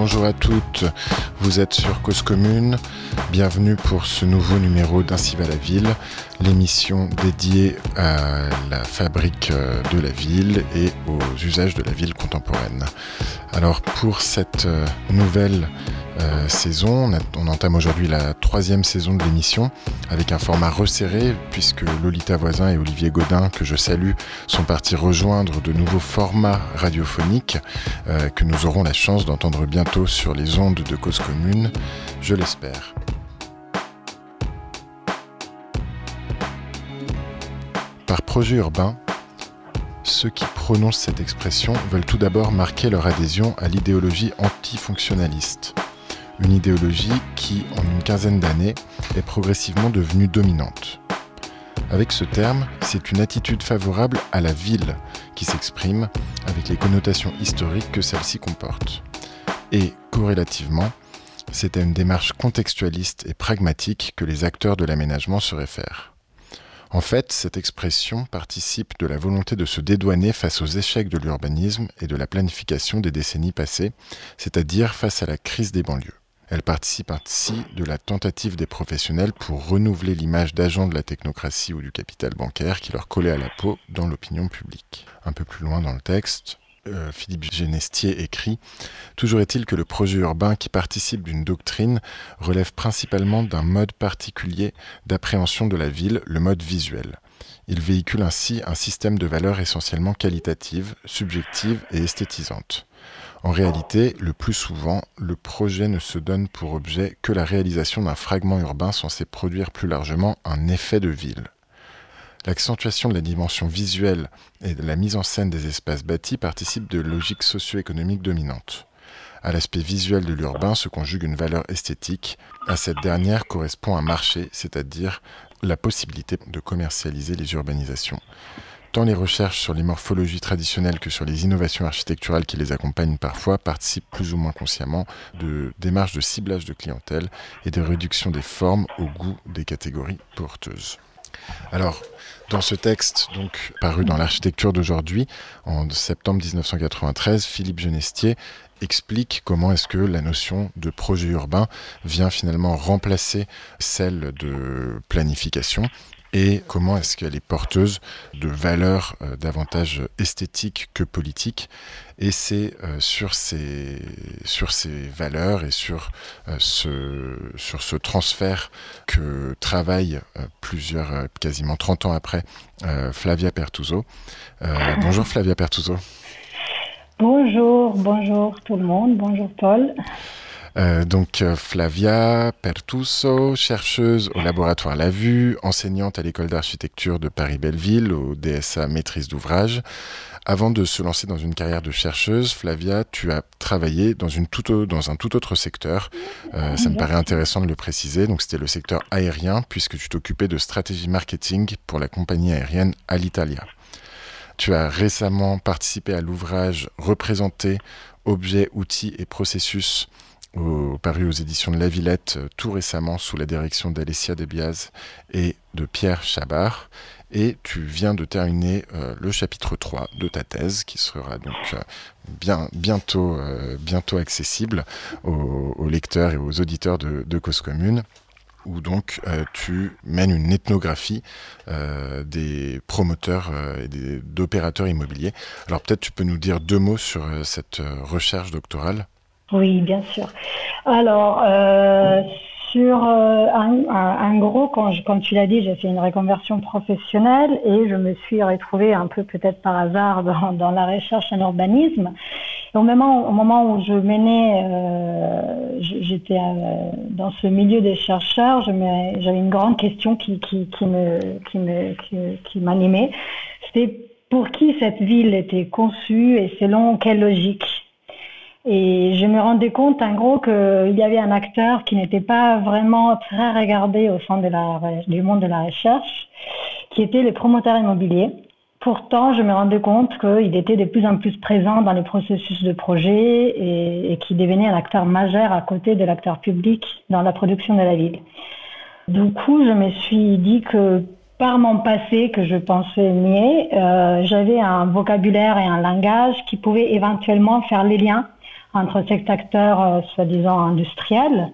bonjour à toutes. Vous êtes sur Cause Commune. Bienvenue pour ce nouveau numéro d'Ainsi va la ville, l'émission dédiée à la fabrique euh, de la ville et aux usages de la ville contemporaine. Alors pour cette euh, nouvelle euh, saison. On, entame aujourd'hui la troisième saison de l'émission avec un format resserré puisque Lolita Voisin et Olivier Godin, que je salue, sont partis rejoindre de nouveaux formats radiophoniques euh, que nous aurons la chance d'entendre bientôt sur les ondes de Cause Commune, je l'espère. Par projet urbain, ceux qui prononcent cette expression veulent tout d'abord marquer leur adhésion à l'idéologie antifonctionnaliste une idéologie qui, en une quinzaine d'années, est progressivement devenue dominante. Avec ce terme, c'est une attitude favorable à la ville qui s'exprime avec les connotations historiques que celle-ci comporte. Et, corrélativement, c'est à une démarche contextualiste et pragmatique que les acteurs de l'aménagement se réfèrent. En fait, cette expression participe de la volonté de se dédouaner face aux échecs de l'urbanisme et de la planification des décennies passées, c'est-à-dire face à la crise des banlieues. Elle participe ainsi de la tentative des professionnels pour renouveler l'image d'agents de la technocratie ou du capital bancaire qui leur collait à la peau dans l'opinion publique. Un peu plus loin dans le texte, euh, Philippe Genestier écrit Toujours est-il que le projet urbain qui participe d'une doctrine relève principalement d'un mode particulier d'appréhension de la ville, le mode visuel. Il véhicule ainsi un système de valeurs essentiellement qualitatives, subjectives et esthétisantes. En réalité, le plus souvent, le projet ne se donne pour objet que la réalisation d'un fragment urbain censé produire plus largement un effet de ville. L'accentuation de la dimension visuelle et de la mise en scène des espaces bâtis participe de logiques socio-économiques dominantes. À l'aspect visuel de l'urbain se conjugue une valeur esthétique. À cette dernière correspond un marché, c'est-à-dire la possibilité de commercialiser les urbanisations. Tant les recherches sur les morphologies traditionnelles que sur les innovations architecturales qui les accompagnent parfois participent plus ou moins consciemment de démarches de ciblage de clientèle et de réduction des formes au goût des catégories porteuses. Alors, dans ce texte, donc paru dans l'architecture d'aujourd'hui, en septembre 1993, Philippe Genestier explique comment est-ce que la notion de projet urbain vient finalement remplacer celle de planification et comment est-ce qu'elle est porteuse de valeurs euh, davantage esthétiques que politiques. Et c'est euh, sur, ces, sur ces valeurs et sur, euh, ce, sur ce transfert que travaille plusieurs, quasiment 30 ans après, Flavia Pertuso. bonjour Flavia Pertuso. Bonjour, bonjour tout le monde, bonjour Paul. Euh, donc euh, Flavia Pertuso, chercheuse au laboratoire La Vue, enseignante à l'école d'architecture de Paris-Belleville, au DSA maîtrise d'ouvrage. Avant de se lancer dans une carrière de chercheuse, Flavia, tu as travaillé dans, une dans un tout autre secteur. Euh, ça me paraît intéressant de le préciser. Donc, c'était le secteur aérien, puisque tu t'occupais de stratégie marketing pour la compagnie aérienne Alitalia. Tu as récemment participé à l'ouvrage Représenter objets, outils et processus paru aux éditions de La Villette euh, tout récemment sous la direction d'Alessia Debiaz et de Pierre Chabar. Et tu viens de terminer euh, le chapitre 3 de ta thèse qui sera donc euh, bien, bientôt, bientôt accessible aux, lecteurs et aux auditeurs de, de Cause Commune où donc tu mènes une ethnographie des promoteurs et d'opérateurs immobiliers. Alors peut-être tu peux nous dire deux mots sur cette recherche doctorale? Oui, bien sûr. Alors, euh, sur euh, un, gros, quand, comme tu l'as dit, j'ai fait une reconversion professionnelle et je me suis retrouvée un peu peut-être par hasard dans, la recherche en urbanisme. au moment, au moment où je menais, euh, j'étais dans ce milieu des chercheurs, j'avais une grande question qui, qui, qui qui me, qui m'animait. C'était pour qui cette ville était conçue et selon quelle logique? Et je me rendais compte, en gros, qu'il y avait un acteur qui n'était pas vraiment très regardé au sein de la, du monde de la recherche, qui était les promoteurs immobiliers. Pourtant, je me rendais compte qu'il était de plus en plus présent dans les processus de projet et, et qu'il devenait un acteur majeur à côté de l'acteur public dans la production de la ville. Du coup, je me suis dit que par mon passé que je pensais nier, euh, j'avais un vocabulaire et un langage qui pouvaient éventuellement faire les liens entre cet acteur soi-disant industriel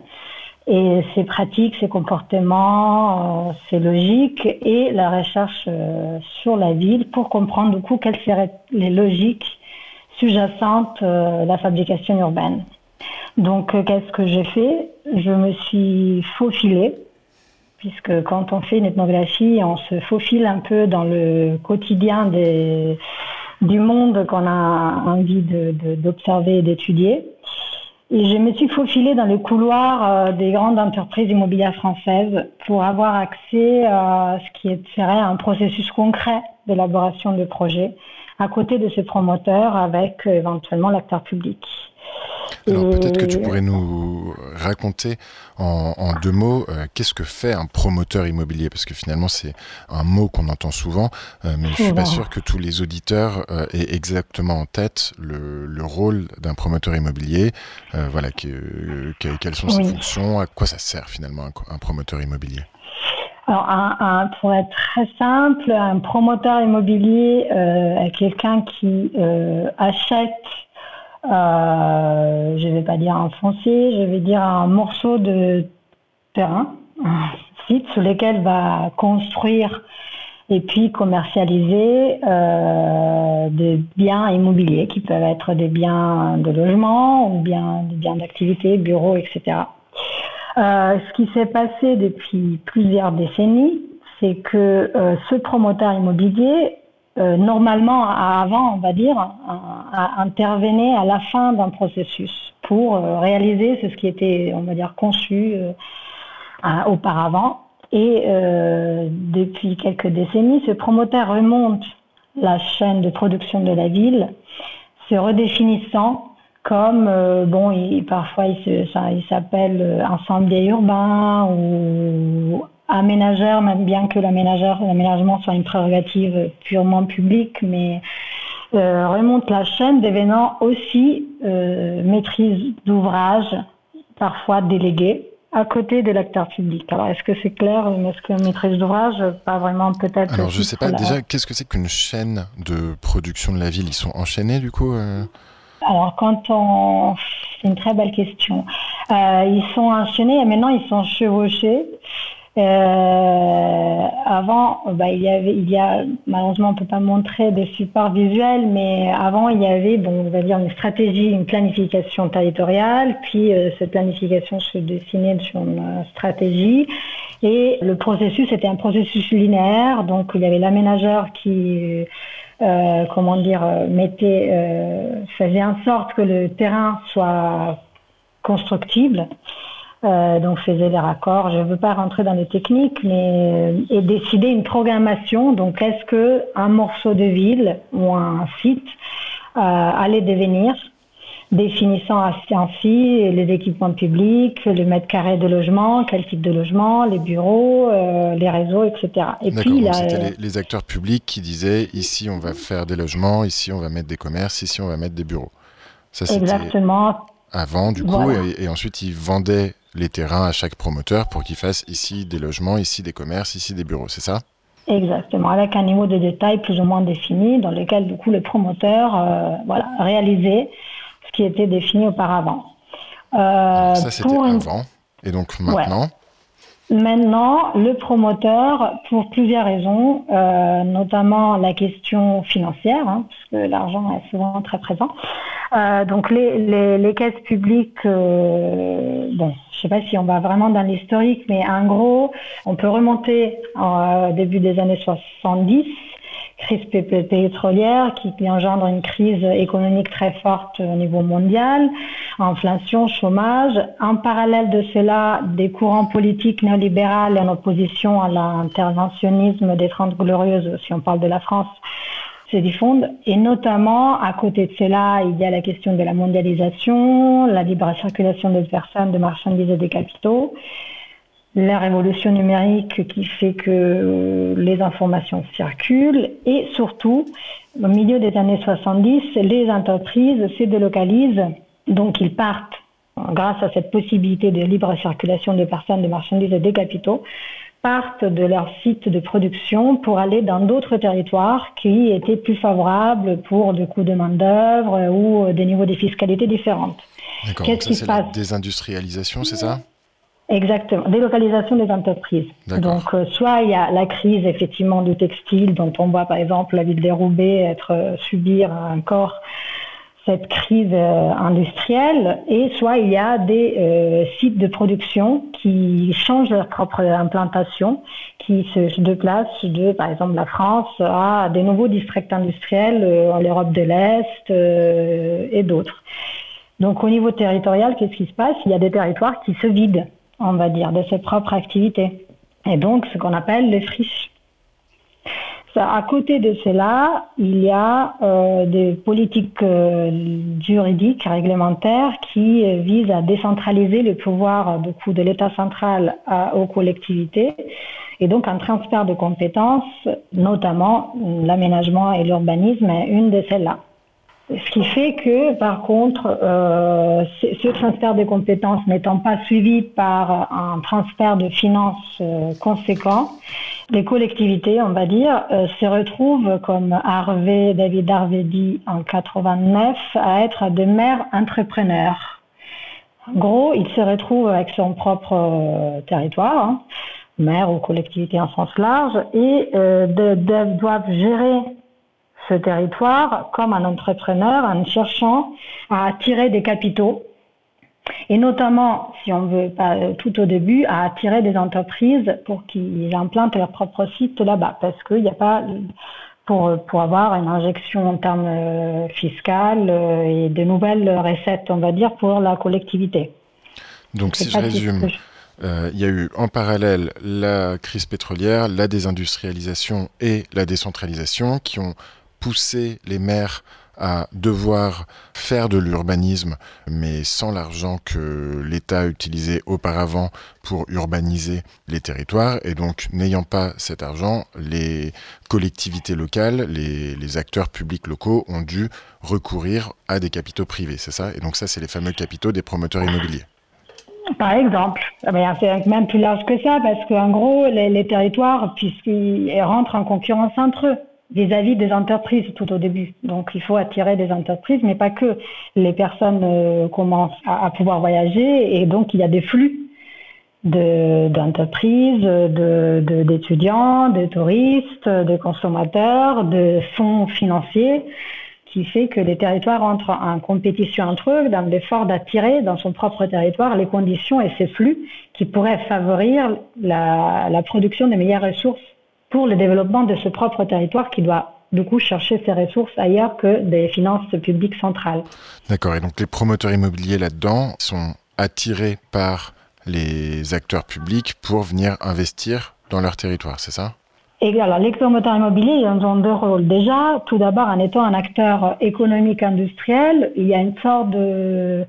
et ses pratiques, ses comportements, ses logiques et la recherche sur la ville pour comprendre du coup quelles seraient les logiques sous-jacentes à la fabrication urbaine. Donc, qu'est-ce que j'ai fait? Je me suis faufilée puisque quand on fait une ethnographie, on se faufile un peu dans le quotidien des, du monde qu'on a envie d'observer et d'étudier. Et je me suis faufilée dans les couloirs euh, des grandes entreprises immobilières françaises pour avoir accès à ce qui serait un processus concret d'élaboration de projets à côté de ces promoteurs avec euh, éventuellement l'acteur public. Alors peut-être que tu pourrais nous raconter en, deux mots euh, qu'est-ce que fait un promoteur immobilier? Parce que finalement c'est un mot qu'on entend souvent euh, mais je suis pas sûr que tous les auditeurs euh, aient exactement en tête le, rôle d'un promoteur immobilier voilà quelles sont ses fonctions à quoi ça sert finalement un, promoteur immobilier? Alors, pour être très simple, un promoteur immobilier est quelqu'un qui achète euh, je vais pas dire un foncier, je vais dire un morceau de terrain, un site sur lequel va construire et puis commercialiser euh, des biens immobiliers qui peuvent être des biens de logement ou bien des biens d'activité, bureaux, etc. Euh, ce qui s'est passé depuis plusieurs décennies, c'est que ce promoteur immobilier euh, normalement, avant, on va dire, intervenait à la fin d'un processus pour euh, réaliser ce qui était, on va dire, conçu euh, auparavant. Et depuis quelques décennies, ce promoteur remonte la chaîne de production de la ville, se redéfinissant comme, bon, parfois il s'appelle ensemble urbain ou même bien que l'aménagement soit une prérogative purement publique, mais euh, remonte la chaîne, devenant aussi euh, maîtrise d'ouvrage, parfois déléguée, à côté de l'acteur public. Alors, est-ce que c'est clair Est-ce que maîtrise d'ouvrage Pas vraiment, peut-être. Alors, je ne sais pas, déjà, qu'est-ce que c'est qu'une chaîne de production de la ville? Ils sont enchaînés, du coup euh? Alors, quand on. C'est une très belle question. ils sont enchaînés et maintenant ils sont chevauchés. Euh, avant, bah, il y avait, il y a, malheureusement, on peut pas montrer des supports visuels, mais avant, il y avait, bon, on va dire une stratégie, une planification territoriale, puis euh, cette planification se dessinait sur une stratégie, et le processus était un processus linéaire, donc il y avait l'aménageur qui euh, comment dire, mettait, euh, faisait en sorte que le terrain soit constructible. Euh, donc faisait les raccords. Je ne veux pas rentrer dans les techniques, mais euh, et décider une programmation. Donc est-ce que un morceau de ville ou un site euh, allait devenir définissant ainsi les équipements publics, les mètres carrés de logement, quel type de logement, les bureaux, les réseaux, etc. Et puis c'était les, acteurs publics qui disaient ici on va faire des logements, ici on va mettre des commerces, ici on va mettre des bureaux. Ça, Exactement. Avant, du coup, et, et, ensuite ils vendaient les terrains à chaque promoteur pour qu'il fasse ici des logements, ici des commerces, ici des bureaux, c'est ça? Exactement, avec un niveau de détail plus ou moins défini dans lequel du coup le promoteur euh, voilà, réalisait ce qui était défini auparavant. Euh, ça c'était avant, et donc maintenant Maintenant, le promoteur, pour plusieurs raisons, euh, notamment la question financière, hein, parce que l'argent est souvent très présent. Euh, donc les, les, caisses publiques, euh, bon, je sais pas si on va vraiment dans l'historique, mais en gros, on peut remonter au début des années 70 crise pétrolière qui, engendre une crise économique très forte au niveau mondial, inflation, chômage. En parallèle de cela, des courants politiques néolibéraux en opposition à l'interventionnisme des Trente Glorieuses, si on parle de la France, se diffondent. Et notamment, à côté de cela, il y a la question de la mondialisation, la libre circulation des personnes, de marchandises et des capitaux la révolution numérique qui fait que les informations circulent et surtout, au milieu des années 70, les entreprises se délocalisent, donc ils partent grâce à cette possibilité de libre circulation des personnes, des marchandises et des capitaux, partent de leur site de production pour aller dans d'autres territoires qui étaient plus favorables pour des coûts de main-d'œuvre ou des niveaux de fiscalité différents. D'accord, Qu'est-ce qui se passe? Désindustrialisation, c'est ça? Exactement, délocalisation des entreprises. Donc, euh, soit il y a la crise effectivement du textile, dont on voit par exemple la ville des Roubaix être euh, subir encore cette crise euh, industrielle, et soit il y a des sites de production qui changent leur propre implantation, qui se déplacent de, par exemple, la France à des nouveaux districts industriels en l'Europe de l'Est et d'autres. Donc au niveau territorial, qu'est-ce qui se passe? Il y a des territoires qui se vident on va dire, de ses propres activités. Et donc, ce qu'on appelle les friches. à côté de cela, il y a euh, des politiques euh, juridiques, réglementaires qui euh, visent à décentraliser le pouvoir beaucoup de l'État central aux collectivités et donc un transfert de compétences, notamment l'aménagement et l'urbanisme une de celles-là. Ce qui fait que, par contre, euh, ce transfert de compétences n'étant pas suivi par un transfert de finances euh, conséquent, les collectivités, on va dire, euh, se retrouvent, comme Harvey, David Harvey dit en 89, à être des maires entrepreneurs. En gros, ils se retrouvent avec son propre territoire, hein, maire ou collectivité en sens large, et doivent gérer ce territoire comme un entrepreneur en cherchant à attirer des capitaux et notamment, si on veut pas tout au début, à attirer des entreprises pour qu'ils implantent leur propre site là-bas, parce qu'il n'y a pas pour, pour avoir une injection en termes euh, fiscal euh, et de nouvelles recettes, on va dire, pour la collectivité. Donc, si je résume, euh, il y a eu en parallèle la crise pétrolière, la désindustrialisation et la décentralisation qui ont pousser les maires à devoir faire de l'urbanisme, mais sans l'argent que l'État utilisait auparavant pour urbaniser les territoires. Et donc, n'ayant pas cet argent, les collectivités locales, les, acteurs publics locaux ont dû recourir à des capitaux privés, c'est ça? Et donc ça, c'est les fameux capitaux des promoteurs immobiliers. Par exemple, ben, c'est même plus large que ça, parce qu'en gros, les, les territoires, puisqu'ils rentrent en concurrence entre eux, vis-à-vis des entreprises tout au début. Donc il faut attirer des entreprises, mais pas que. Les personnes euh, commencent à, pouvoir voyager et donc il y a des flux d'entreprises, d'étudiants, de, touristes, de consommateurs, de fonds financiers qui fait que les territoires entrent en compétition entre eux dans l'effort d'attirer dans son propre territoire les conditions et ces flux qui pourraient favoriser la, production de meilleures ressources pour le développement de ce propre territoire qui doit du coup chercher ses ressources ailleurs que des finances publiques centrales. D'accord, et donc les promoteurs immobiliers là-dedans sont attirés par les acteurs publics pour venir investir dans leur territoire, c'est ça? Et alors, les promoteurs immobiliers, ils ont deux rôles. Déjà, tout d'abord, en étant un acteur économique industriel, il y a une sorte de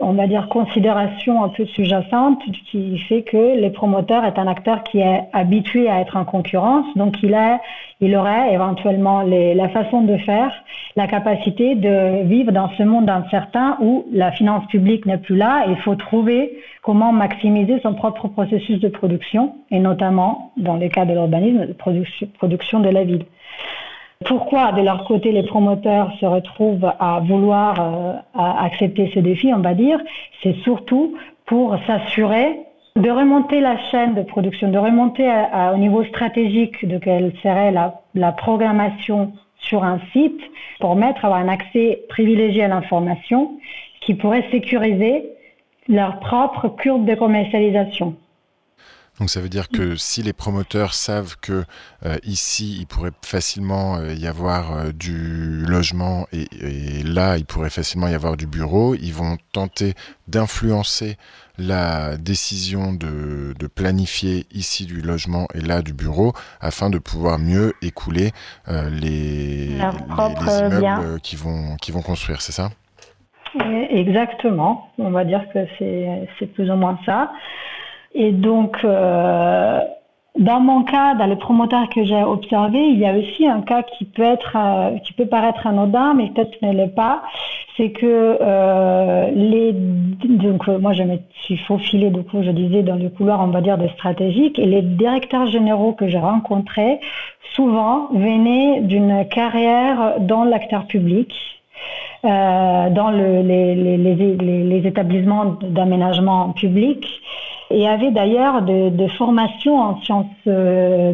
on va dire, considération un peu sous-jacente qui fait que les promoteurs est un acteur qui est habitué à être en concurrence, donc il, a, il aurait éventuellement les, la façon de faire, la capacité de vivre dans ce monde incertain où la finance publique n'est plus là il faut trouver comment maximiser son propre processus de production et notamment, dans le cas de l'urbanisme, de production, production de la ville. Pourquoi, de leur côté, les promoteurs se retrouvent à vouloir euh, accepter ce défi, on va dire? C'est surtout pour s'assurer de remonter la chaîne de production, de remonter au niveau stratégique de quelle serait la, programmation sur un site pour mettre avoir un accès privilégié à l'information qui pourrait sécuriser leur propre courbe de commercialisation. Donc ça veut dire que si les promoteurs savent que euh, ici il pourrait facilement euh, y avoir euh, du logement et, là il pourrait facilement y avoir du bureau, ils vont tenter d'influencer la décision de, planifier ici du logement et là du bureau afin de pouvoir mieux écouler les, immeubles qui vont, qui vont construire, c'est ça? Exactement, on va dire que c'est plus ou moins ça. Et donc, euh, dans mon cas, dans les promoteurs que j'ai observés, il y a aussi un cas qui peut être, euh, qui peut paraître anodin, mais peut-être ne l'est pas. C'est que euh, les, donc moi je me suis faufilée, du coup je disais dans le couloir, on va dire, de stratégique, et les directeurs généraux que j'ai rencontrés, souvent venaient d'une carrière dans l'acteur public dans le, les, les, les, les, établissements d'aménagement public et avait d'ailleurs de, formations en sciences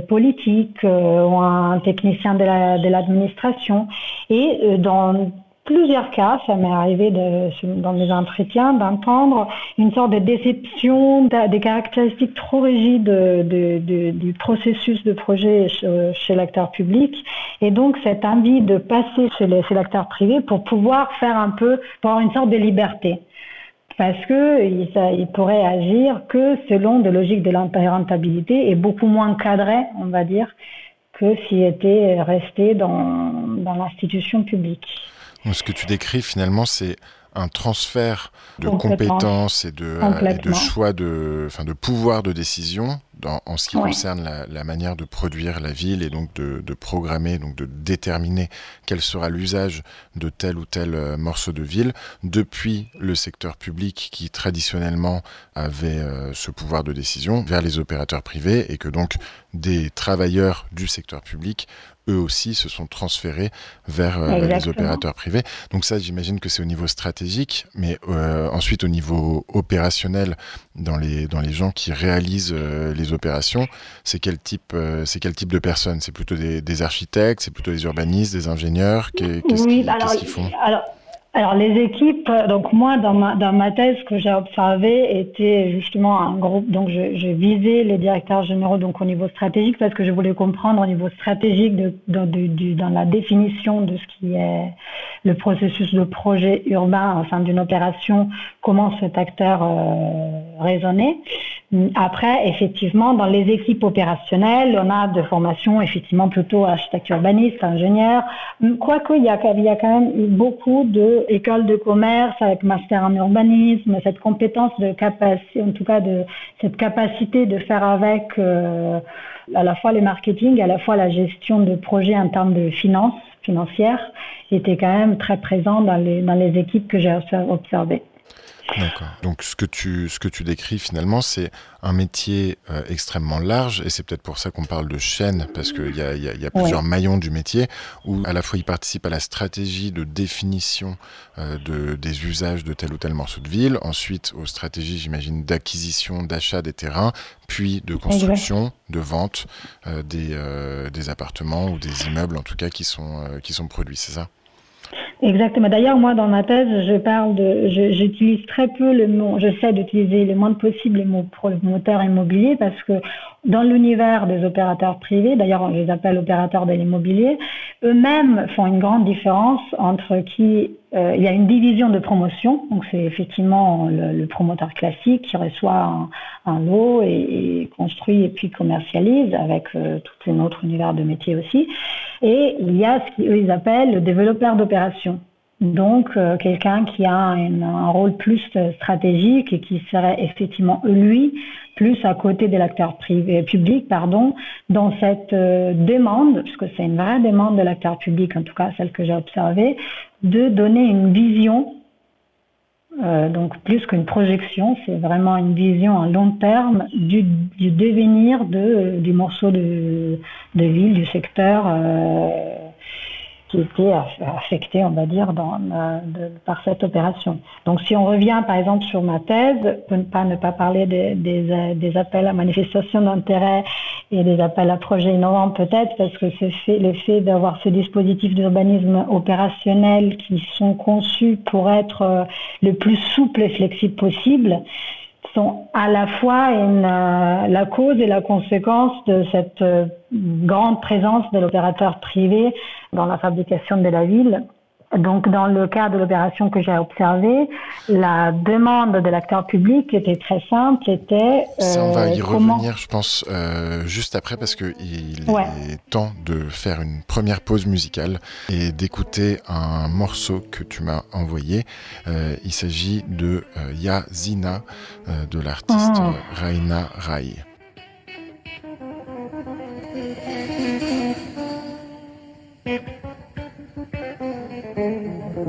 politiques ou un technicien de l'administration. Et dans plusieurs cas, ça m'est arrivé dans mes entretiens d'entendre une sorte de déception des caractéristiques trop rigides de, de, du processus de projet chez, l'acteur public et donc cette envie de passer chez, l'acteur privé pour pouvoir faire un peu, pour avoir une sorte de liberté. Parce que il pourrait agir que selon des logiques de rentabilité et beaucoup moins cadré, on va dire, que s'il était resté dans l'institution publique. Ce que tu décris finalement, c'est un transfert de compétences et de, de choix de, enfin, de pouvoir de décision en ce qui concerne la, manière de produire la ville et donc de, programmer, donc de déterminer quel sera l'usage de tel ou tel euh, morceau de ville, depuis le secteur public qui traditionnellement avait euh, ce pouvoir de décision vers les opérateurs privés et que donc des travailleurs du secteur public eux aussi se sont transférés vers euh, les opérateurs privés. Donc ça, j'imagine que c'est au niveau stratégique, mais ensuite au niveau opérationnel, dans les, dans les gens qui réalisent les opérations, c'est quel type, euh, c'est quel type de personnes? C'est plutôt des, architectes, c'est plutôt des urbanistes, des ingénieurs? Qu'est-ce qu'ils font? alors les équipes, donc moi dans ma, dans ma thèse ce que j'ai observé était justement un groupe, donc je, je, visais les directeurs généraux donc au niveau stratégique parce que je voulais comprendre au niveau stratégique de, dans la définition de ce qui est le processus de projet urbain au sein d'une opération, comment cet acteur euh, raisonnait. Après, effectivement, dans les équipes opérationnelles, on a de formation effectivement plutôt architecte urbaniste, ingénieur, quoique il y a, il y a quand même beaucoup de école de commerce avec master en urbanisme, cette compétence de capacité, en tout cas de cette capacité de faire avec euh, à la fois les marketing, à la fois la gestion de projets en termes de finances financières, était quand même très présent dans les équipes que j'ai observées. D'accord. Donc ce que tu, ce que tu décris finalement, c'est un métier euh, extrêmement large, et c'est peut-être pour ça qu'on parle de chaîne, parce qu'il y a, y, a, y a, plusieurs maillons du métier, où à la fois il participe à la stratégie de définition euh, de, des usages de tel ou tel morceau de ville, ensuite aux stratégies, j'imagine, d'acquisition, d'achat des terrains, puis de construction, de vente euh, des, des appartements ou des immeubles en tout cas qui sont, qui sont produits, c'est ça? Exactement. D'ailleurs, moi, dans ma thèse, je parle de, j'utilise très peu le mot, j'essaie d'utiliser le moins possible les mots promoteur immobilier parce que dans l'univers des opérateurs privés, d'ailleurs, je les appelle opérateurs de l'immobilier, eux-mêmes font une grande différence entre qui, euh, il y a une division de promotion, donc c'est effectivement le, promoteur classique qui reçoit un, lot et, construit et puis commercialise avec euh, tout un autre univers de métier aussi. Et il y a ce qu'eux ils appellent le développeur d'opération. Donc, euh, quelqu'un qui a un rôle plus stratégique et qui serait effectivement, lui, plus à côté de l'acteur privé, public, pardon, dans cette euh, demande, parce que c'est une vraie demande de l'acteur public, en tout cas celle que j'ai observée, de donner une vision, euh, donc plus qu'une projection, c'est vraiment une vision à long terme du, du devenir de, du morceau de, de ville, du secteur. Qui était affecté, on va dire, euh, par cette opération. Donc, si on revient, par exemple, sur ma thèse, pour ne pas, ne pas parler des, des, euh, appels à manifestation d'intérêt et des appels à projets innovants, peut-être, parce que c'est fait, le fait d'avoir ce dispositif d'urbanisme opérationnel qui sont conçus pour être euh, le plus souple et flexible possible, sont à la fois euh, la cause et la conséquence de cette euh, grande présence de l'opérateur privé dans la fabrication de la ville donc, dans le cas de l'opération que j'ai observée, la demande de l'acteur public était très simple, était... Ça, on va euh, y revenir, je pense, euh, juste après, parce qu'il ouais. est temps de faire une première pause musicale et d'écouter un morceau que tu m'as envoyé. Euh, il s'agit de Ya Zina, de l'artiste. Oh. Raina Rai.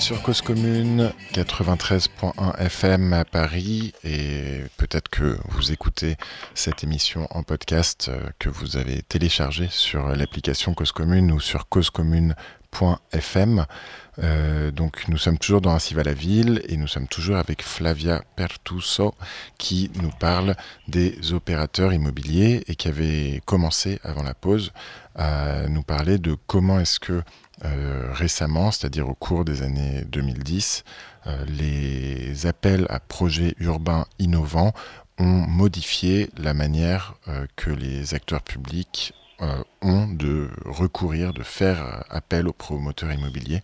sur Cause Commune 93.1 FM à Paris et peut-être que vous écoutez cette émission en podcast euh, que vous avez téléchargé sur l'application Cause Commune ou sur causecommune.fm. Euh, donc nous sommes toujours dans Ainsi va la ville et nous sommes toujours avec Flavia Pertuso qui nous parle des opérateurs immobiliers et qui avait commencé avant la pause à nous parler de comment est-ce que récemment, c'est-à-dire au cours des années 2010, les appels à projets urbains innovants ont modifié la manière que les acteurs publics euh, ont de recourir, de faire appel aux promoteurs immobiliers.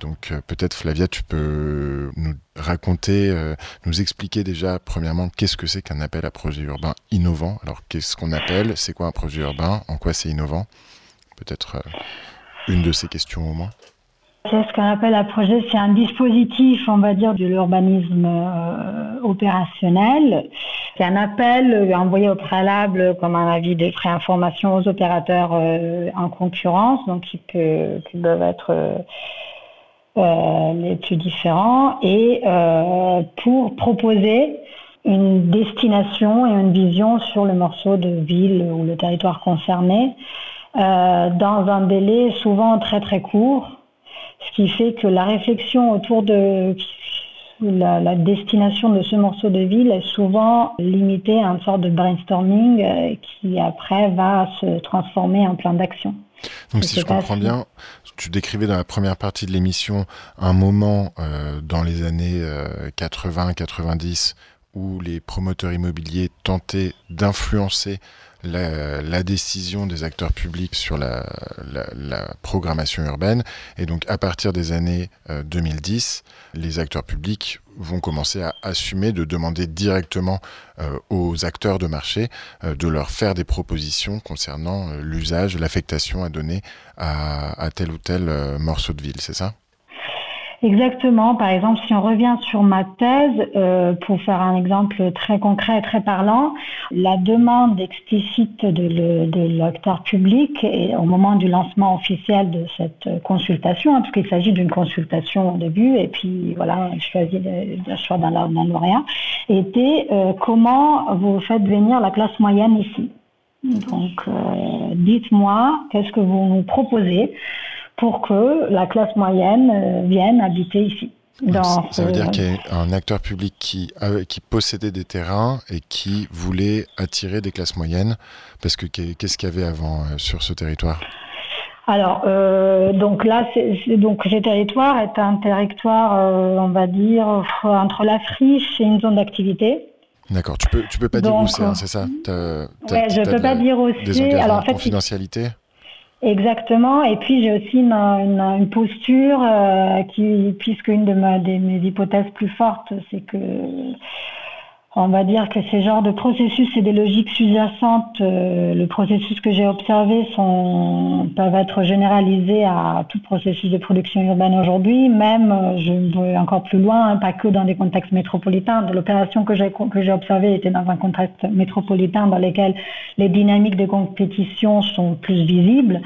Donc euh, peut-être Flavia, tu peux nous raconter, euh, nous expliquer déjà premièrement qu'est-ce que c'est qu'un appel à projet urbain innovant. Alors qu'est-ce qu'on appelle, c'est quoi un projet urbain, en quoi c'est innovant? Peut-être une de ces questions au moins. C'est ce qu'on appelle un projet, c'est un dispositif, on va dire, de l'urbanisme euh, opérationnel. C'est un appel envoyé au préalable comme un avis de préinformation aux opérateurs euh, en concurrence, donc qui, peuvent être euh, les plus différents, et pour proposer une destination et une vision sur le morceau de ville ou le territoire concerné dans un délai souvent très très court ce qui fait que la réflexion autour de la, destination de ce morceau de ville est souvent limitée à une sorte de brainstorming euh, qui après va se transformer en plan d'action. Donc si je comprends bien, tu décrivais dans la première partie de l'émission un moment euh, dans les années 80-90 euh, où les promoteurs immobiliers tentaient d'influencer la, décision des acteurs publics sur la, programmation urbaine. Et donc à partir des années 2010, euh, les acteurs publics vont commencer à assumer de demander directement euh, aux acteurs de marché euh, de leur faire des propositions concernant l'usage, l'affectation à donner à tel ou tel morceau de ville, c'est ça? Exactement. Par exemple, si on revient sur ma thèse, euh, pour faire un exemple très concret et très parlant, la demande explicite de l'acteur public au moment du lancement officiel de cette consultation, en tout cas il s'agit d'une consultation au début, et puis voilà, je choisis le choix d'un lauréat, était euh, comment vous faites venir la classe moyenne ici. Donc, euh, dites-moi, qu'est-ce que vous nous proposez pour que la classe moyenne euh, vienne habiter ici. ça, veut dire qu'il y a un acteur public qui, qui possédait des terrains et qui voulait attirer des classes moyennes, parce que qu'est-ce qu'il y avait avant euh, sur ce territoire? Alors, euh, donc là, donc ce territoire est un territoire, on va dire, entre la friche et une zone d'activité. D'accord. Tu peux, tu peux pas dire où c'est, hein, c'est ça? ouais, Je peux pas dire où c'est. Alors, en fait, confidentialité? Exactement. Et puis j'ai aussi une, une, posture euh, qui, puisque une de, ma, de mes hypothèses plus fortes, c'est que on va dire que ces genres de processus et des logiques sous-jacentes, euh, le processus que j'ai observé peuvent être généralisés à tout processus de production urbaine aujourd'hui, même, euh, je vais encore plus loin, hein, pas que dans des contextes métropolitains. L'opération que j'ai que j'ai observée était dans un contexte métropolitain dans lequel les dynamiques de compétition sont plus visibles,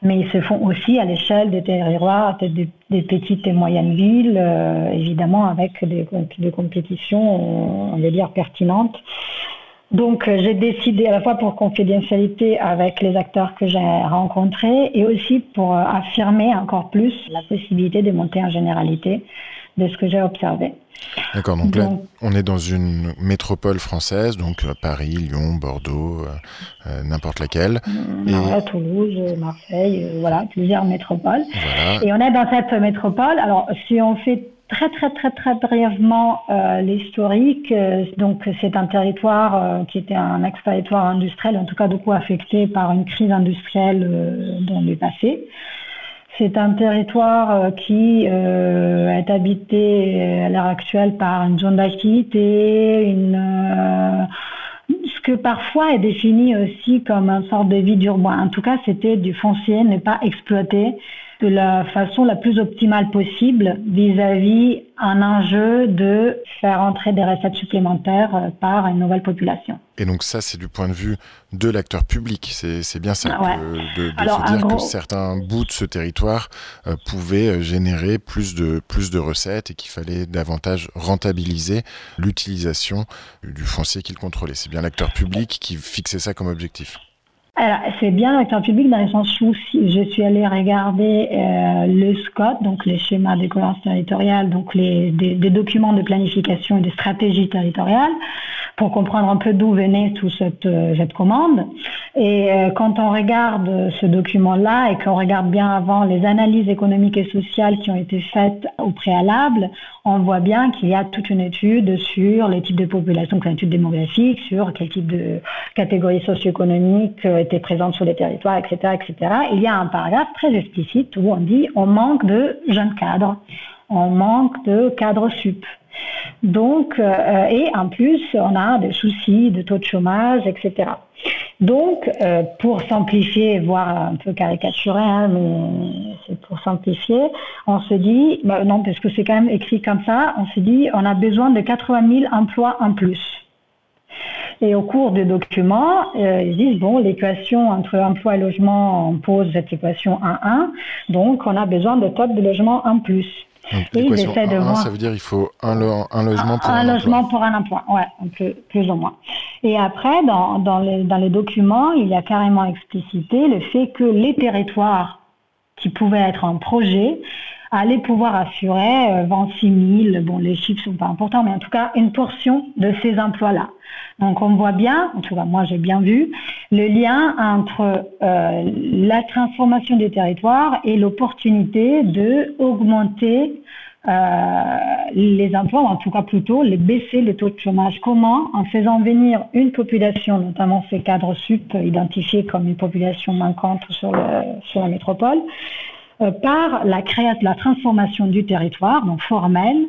mais ils se font aussi à l'échelle des territoires, des, des petites et moyennes villes, euh, évidemment avec des, des compétitions, on va dire, pertinentes. Donc euh, j'ai décidé à la fois pour confidentialité avec les acteurs que j'ai rencontrés et aussi pour euh, affirmer encore plus la possibilité de monter en généralité de ce que j'ai observé. D'accord, donc, là, on est dans une métropole française, donc euh, Paris, Lyon, Bordeaux, euh, euh, n'importe laquelle. et... Toulouse, Marseille, voilà, plusieurs métropoles. Et on est dans cette métropole. Alors, si on fait très très très très brièvement l'historique. donc c'est un territoire qui était un ex-territoire industriel, en tout cas beaucoup affecté par une crise industrielle dans le passé. C'est un territoire euh, qui euh, est habité euh, à l'heure actuelle par une zone d'activité, une, ce que parfois est défini aussi comme un sorte de vide urbain. En tout cas, c'était du foncier n'est pas exploité de la façon la plus optimale possible vis-à-vis un enjeu de faire entrer des recettes supplémentaires euh, par une nouvelle population. Et donc ça, c'est du point de vue de l'acteur public. C'est bien ça, de, se dire que certains bouts de ce territoire euh, pouvaient euh, générer plus de, plus de recettes et qu'il fallait davantage rentabiliser l'utilisation du foncier qu'il contrôlait. C'est bien l'acteur public qui fixait ça comme objectif. C'est bien l'acteur public dans le sens où si je suis allée regarder euh, le SCOT, donc les schémas de gouvernance territoriale, donc les, des, documents de planification et de stratégie territoriale, pour comprendre un peu d'où venait toute cette, euh, commande. Et euh, quand on regarde ce document-là et qu'on regarde bien avant les analyses économiques et sociales qui ont été faites au préalable, on voit bien qu'il y a toute une étude sur les types de populations, une étude démographique, sur quel type de catégories socio-économiques euh, étaient présentes sur les territoires, etc., etc. Il y a un paragraphe très explicite où on dit on manque de jeunes cadres, on manque de cadres sup. Euh, et en plus, on a des soucis de taux de chômage, etc. Donc, euh, pour simplifier, voire un peu caricaturer, hein, mais c'est pour simplifier, on se dit, bah, non, parce que c'est quand même écrit comme ça, on se dit, on a besoin de 80 000 emplois en plus. Et au cours du document, euh, ils disent, bon, l'équation entre emploi et logement, on pose cette équation 1-1, donc on a besoin de top de logement en plus. Donc, ça veut dire qu'il faut un, logement pour un, un, un logement pour un emploi, ouais, plus, ou moins. Et après, dans, dans, les, dans les documents, il y a carrément explicité le fait que les territoires qui pouvaient être en projet allaient pouvoir assurer 26 euh, 000, bon les chiffres sont pas importants, mais en tout cas une portion de ces emplois-là. Donc on voit bien, en tout cas moi j'ai bien vu, le lien entre euh, la transformation des territoires et l'opportunité de augmenter euh, les emplois, ou en tout cas plutôt les baisser les taux de chômage. Comment? En faisant venir une population, notamment ces cadres sup identifiés comme une population manquante sur, la métropole, par la création, la transformation du territoire, donc formelle,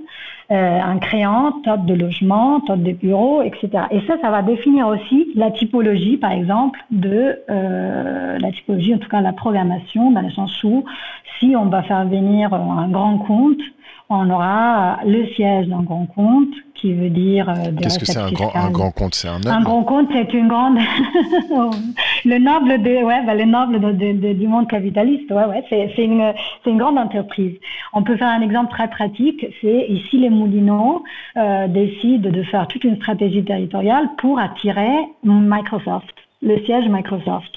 euh, en créant top de logement, top de bureaux, etc. Et ça, ça va définir aussi la typologie, par exemple, de euh, la typologie, en tout cas la programmation, dans le sens où si on va faire venir un grand compte, on aura le siège d'un grand compte, qui veut dire. Euh, Qu'est-ce que c'est un grand, un grand compte C'est un noble Un grand compte, c'est une grande. le noble, de, ouais, bah, le noble de, du monde capitaliste, ouais, ouais, c'est une, une grande entreprise. On peut faire un exemple très pratique c'est ici les Moulineaux euh, décident de faire toute une stratégie territoriale pour attirer Microsoft, le siège Microsoft.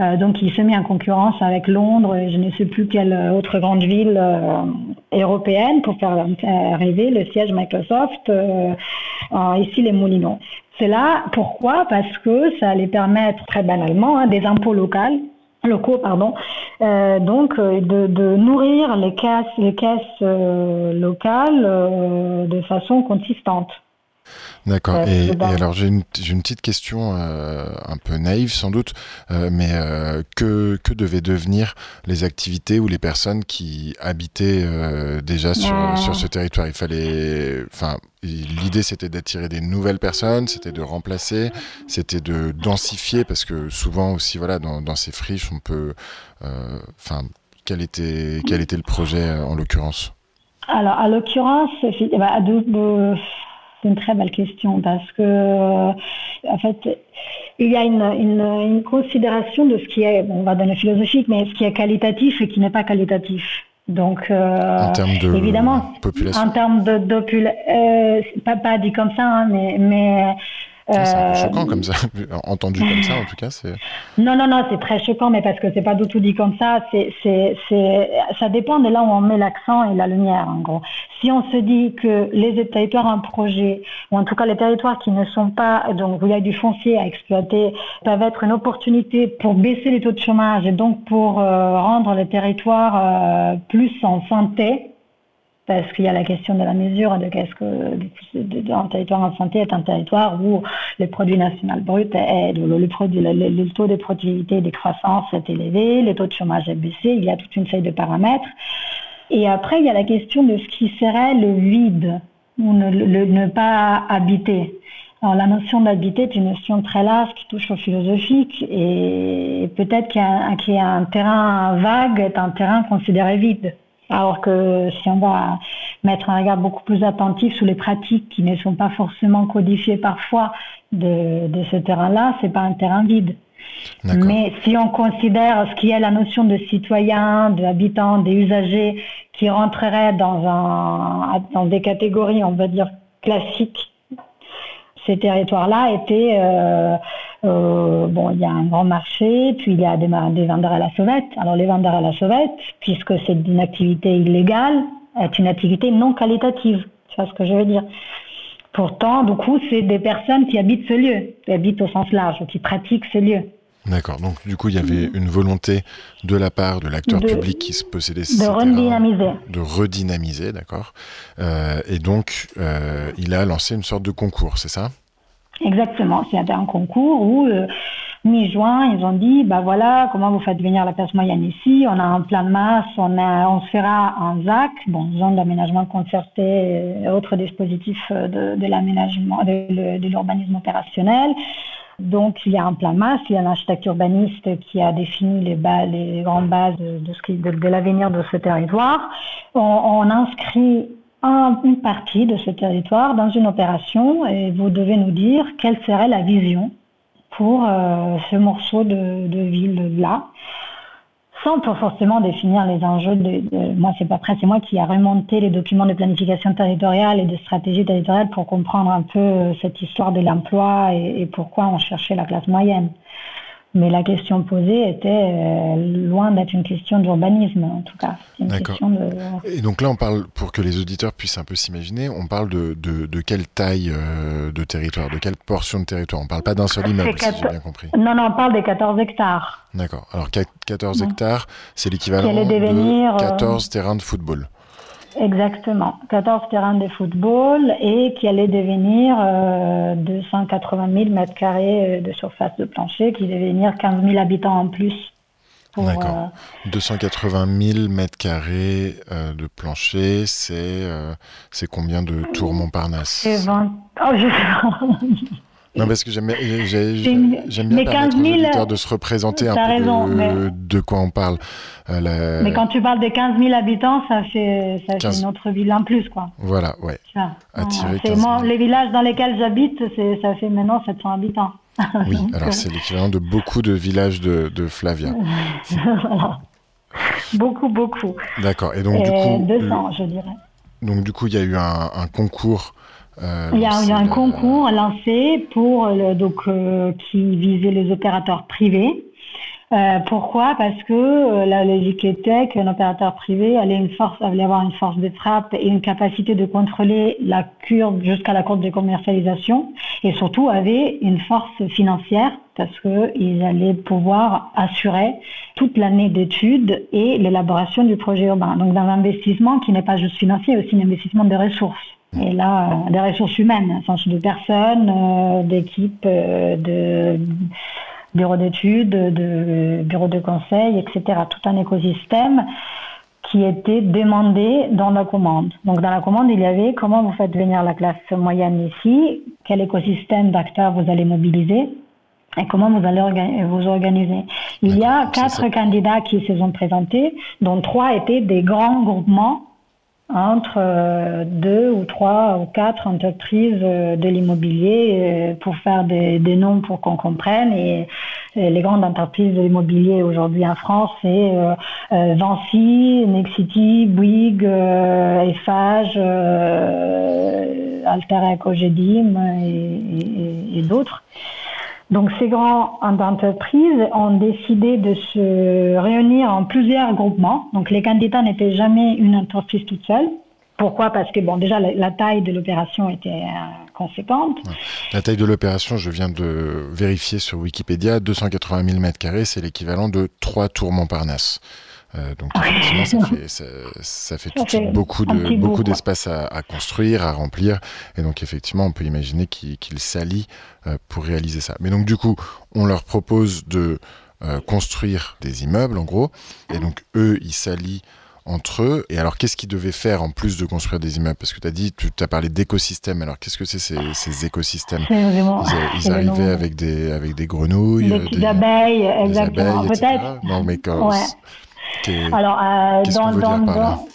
Euh, donc il se met en concurrence avec Londres et je ne sais plus quelle autre grande ville euh, européenne pour faire arriver le siège Microsoft euh, ici les Moulineaux. C'est là pourquoi? Parce que ça allait permettre très banalement hein, des impôts locaux locaux, pardon, donc de, nourrir les caisses, les caisses locales de façon consistante. D'accord. Euh, et, alors j'ai une, petite question euh, un peu naïve sans doute, euh, mais que, que devaient devenir les activités ou les personnes qui habitaient déjà sur, sur ce territoire? Il fallait, enfin, l'idée c'était d'attirer des nouvelles personnes, c'était de remplacer, c'était de densifier parce que souvent aussi voilà dans, dans ces friches on peut, enfin, quel était quel était le projet en l'occurrence? Alors, à l'occurrence, bah, de, c'est une très belle question parce que, euh, en fait, il y a une, une, considération de ce qui est, on va donner philosophique, mais ce qui est qualitatif et qui n'est pas qualitatif. Donc, euh, en termes de évidemment, population. En termes de, de euh, pas, pas dit comme ça, hein, mais, mais c'est un peu choquant comme ça, entendu comme ça en tout cas. Non, non, non, c'est très choquant, mais parce que c'est pas du tout dit comme ça. C'est, c'est, c'est, ça dépend de là où on met l'accent et la lumière, en gros. Si on se dit que les territoires en projet, ou en tout cas les territoires qui ne sont pas, donc où il y a du foncier à exploiter, peuvent être une opportunité pour baisser les taux de chômage et donc pour euh, rendre les territoires euh, plus en santé, parce qu'il y a la question de la mesure de qu'est-ce que un territoire en santé est un territoire où le produit national brut est le, le, taux de productivité et de croissance est élevé, le taux de chômage est baissé, il y a toute une série de paramètres. Et après, il y a la question de ce qui serait le vide ou ne, ne pas habiter. Alors, la notion d'habiter est une notion très large qui touche au philosophique et peut-être qu'il y, a un terrain vague est un terrain considéré vide. Alors que si on va mettre un regard beaucoup plus attentif sur les pratiques qui ne sont pas forcément codifiées parfois de, ce terrain-là, c'est pas un terrain vide. Mais si on considère ce qui est la notion de citoyen, d'habitant, des usagers qui rentreraient dans, un, dans des catégories, on va dire, classiques, ces territoires-là étaient euh, euh, bon, il y a un grand marché, puis il y a des, des vendeurs à la sauvette. Alors les vendeurs à la sauvette, puisque c'est une activité illégale, est une activité non qualitative. Tu vois ce que je veux dire? Pourtant, du coup, c'est des personnes qui habitent ce lieu, qui habitent au sens large, qui pratiquent ce lieu. D'accord. Donc, du coup, il y avait une volonté de la part de l'acteur public qui se possédait De redynamiser. De redynamiser, d'accord. Euh, et donc, euh, il a lancé une sorte de concours, c'est ça? Exactement. C'était un concours où, euh, mi-juin, ils ont dit, bah voilà, comment vous faites venir la classe moyenne ici? On a un plan de masse, on, on se fera un ZAC, bon, zone d'aménagement concerté, autre dispositif de, de l'aménagement, de, de l'urbanisme opérationnel. Donc, il y a un plan masse, il y a un architecte urbaniste qui a défini les, les grandes bases de, de, l'avenir de ce territoire. On, inscrit une partie de ce territoire dans une opération et vous devez nous dire quelle serait la vision pour euh, ce morceau de ville-là sans pour forcément définir les enjeux. De, moi, c'est pas prêt, c'est moi qui a remonté les documents de planification territoriale et de stratégie territoriale pour comprendre un peu euh, cette histoire de l'emploi et, pourquoi on cherchait la classe moyenne. Mais la question posée était euh, loin d'être une question d'urbanisme, en tout cas. Et donc là, on parle, pour que les auditeurs puissent un peu s'imaginer, on parle de, de, quelle taille euh, de territoire, de quelle portion de territoire? On ne parle pas d'un seul immeuble, si j'ai bien compris. Non, non, on parle des 14 hectares. D'accord. Alors 14 hectares, c'est l'équivalent de 14 terrains de football. Exactement, 14 terrains de football et qui allait devenir 280 000 mètres carrés de surface de plancher, qui devenir 15 000 habitants en plus. D'accord. 280 000 mètres carrés euh, de plancher, c'est euh, c'est combien de tours Montparnasse? C'est 20. Oh, je non, parce que j'aime bien, permettre aux auditeurs de se représenter un peu de, quoi on parle. Euh, mais quand tu parles de 15 000 habitants, ça fait, ça fait notre ville en plus, quoi. Voilà, ouais. Attirer les villages dans lesquels j'habite, ça fait maintenant 700 habitants. Oui, alors c'est l'équivalent de beaucoup de villages de, Flavia. voilà. Beaucoup, beaucoup. D'accord. Et donc, du coup. 200, je dirais. Donc, du coup, il y a eu un concours euh, il, y a, un concours lancé pour donc euh, qui visait les opérateurs privés. Euh, pourquoi? Parce que la logique était qu'un opérateur privé allait, une force, allait avoir une force de frappe et une capacité de contrôler la courbe jusqu'à la courbe de commercialisation et surtout avait une force financière parce qu'ils allaient pouvoir assurer toute l'année d'études et l'élaboration du projet urbain. Donc dans un investissement qui n'est pas juste financier, mais aussi un investissement de ressources. Et là, euh, des ressources humaines, sens de personnes, euh, d'équipes, euh, de bureaux d'études, de bureaux de conseil, etc. Tout un écosystème qui était demandé dans la commande. Donc dans la commande, il y avait comment vous faites venir la classe moyenne ici, quel écosystème d'acteurs vous allez mobiliser et comment vous allez vous organiser. Il y a quatre candidats qui se sont présentés, dont trois étaient des grands groupements entre euh, deux ou trois ou quatre entreprises euh, de l'immobilier euh, pour faire des, des noms pour qu'on comprenne. Et, les grandes entreprises de l'immobilier aujourd'hui en France, c'est Vinci, Nexity, Bouygues, Eiffage, Alter Eco et, et, et d'autres. Donc ces grandes entreprises ont décidé de se réunir en plusieurs groupements. Donc les candidats n'étaient jamais une entreprise toute seule. Pourquoi? Parce que bon, déjà la, taille de l'opération était conséquente. La taille de l'opération, je viens de vérifier sur Wikipédia, 280 000 m2, c'est l'équivalent de trois tours Montparnasse. Euh, donc effectivement, ça fait, ça, fait, tout de suite beaucoup de beaucoup d'espace à, construire, à remplir, et donc effectivement, on peut imaginer qu'ils s'allient euh, pour réaliser ça. Mais donc du coup, on leur propose de euh, construire des immeubles, en gros, et donc eux, ils s'allient entre eux. Et alors, qu'est-ce qu'ils devaient faire en plus de construire des immeubles? Parce que tu as dit, tu as parlé d'écosystèmes. Alors, qu'est-ce que c'est ces, écosystèmes? Ils, arrivaient avec des, avec des grenouilles, des, abeilles, exactement. Peut-être. Non, mais alors, euh, dans,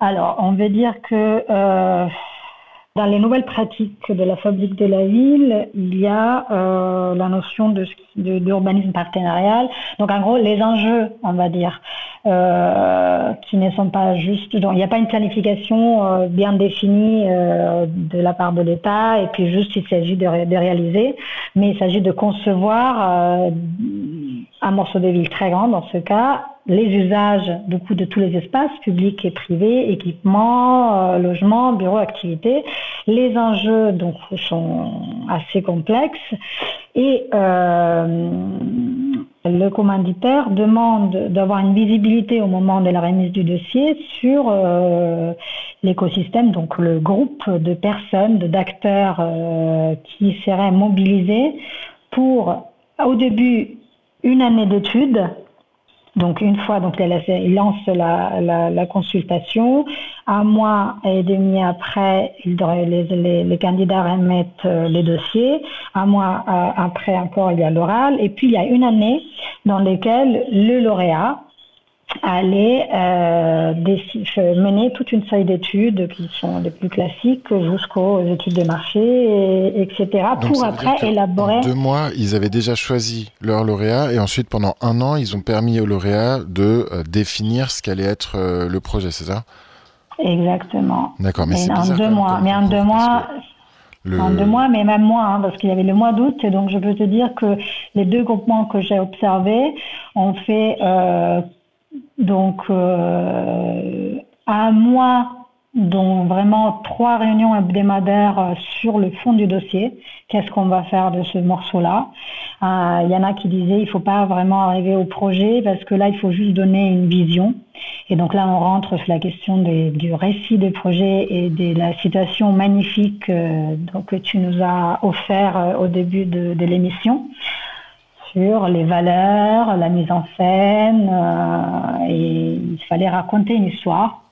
alors, on veut dire que euh, dans les nouvelles pratiques de la fabrique de la ville, il y a euh, la notion de d'urbanisme partenarial. Donc, en gros, les enjeux, on va dire, qui ne sont pas juste. Donc, il n'y a pas une planification bien définie de la part de l'État, et puis juste il s'agit de, de, réaliser, mais il s'agit de concevoir un morceau de ville très grand dans ce cas, les usages de tous les espaces publics et privés, équipements, euh, logements, bureaux, activités, Les enjeux donc sont assez complexes. Et euh, le commanditaire demande d'avoir une visibilité au moment de la remise du dossier sur euh, l'écosystème, donc le groupe de personnes, d'acteurs euh, qui seraient mobilisés pour, au début, une année d'études donc une fois, donc il lance la, consultation. Un mois et demi après, les, les, candidats remettent euh, les dossiers. Un mois euh, après encore, il y a l'oral. Et puis il y a une année dans laquelle le lauréat aller euh, mener toute une série d'études qui sont les plus classiques jusqu'aux études de marché, etc. pour après élaborer. En deux mois, ils avaient déjà choisi leur lauréat et ensuite pendant un an, ils ont permis au lauréat de euh, définir ce qu'allait être euh, le projet, c'est ça? Exactement. D'accord, mais c'est en deux mois. Mais en deux mois. En deux mois, mais même moins, hein, parce qu'il y avait le mois d'août, et donc je peux te dire que les deux groupements que j'ai observés ont fait euh, donc, euh, un mois, dont vraiment trois réunions hebdomadaires euh, sur le fond du dossier. Qu'est-ce qu'on va faire de ce morceau-là? Euh, Il y en a qui disaient il faut pas vraiment arriver au projet parce que là, il faut juste donner une vision. Et donc là, on rentre sur la question du récit des projets et de la citation magnifique que tu nous as offert au début de l'émission sur les valeurs, la mise en scène, euh, et il fallait raconter une histoire.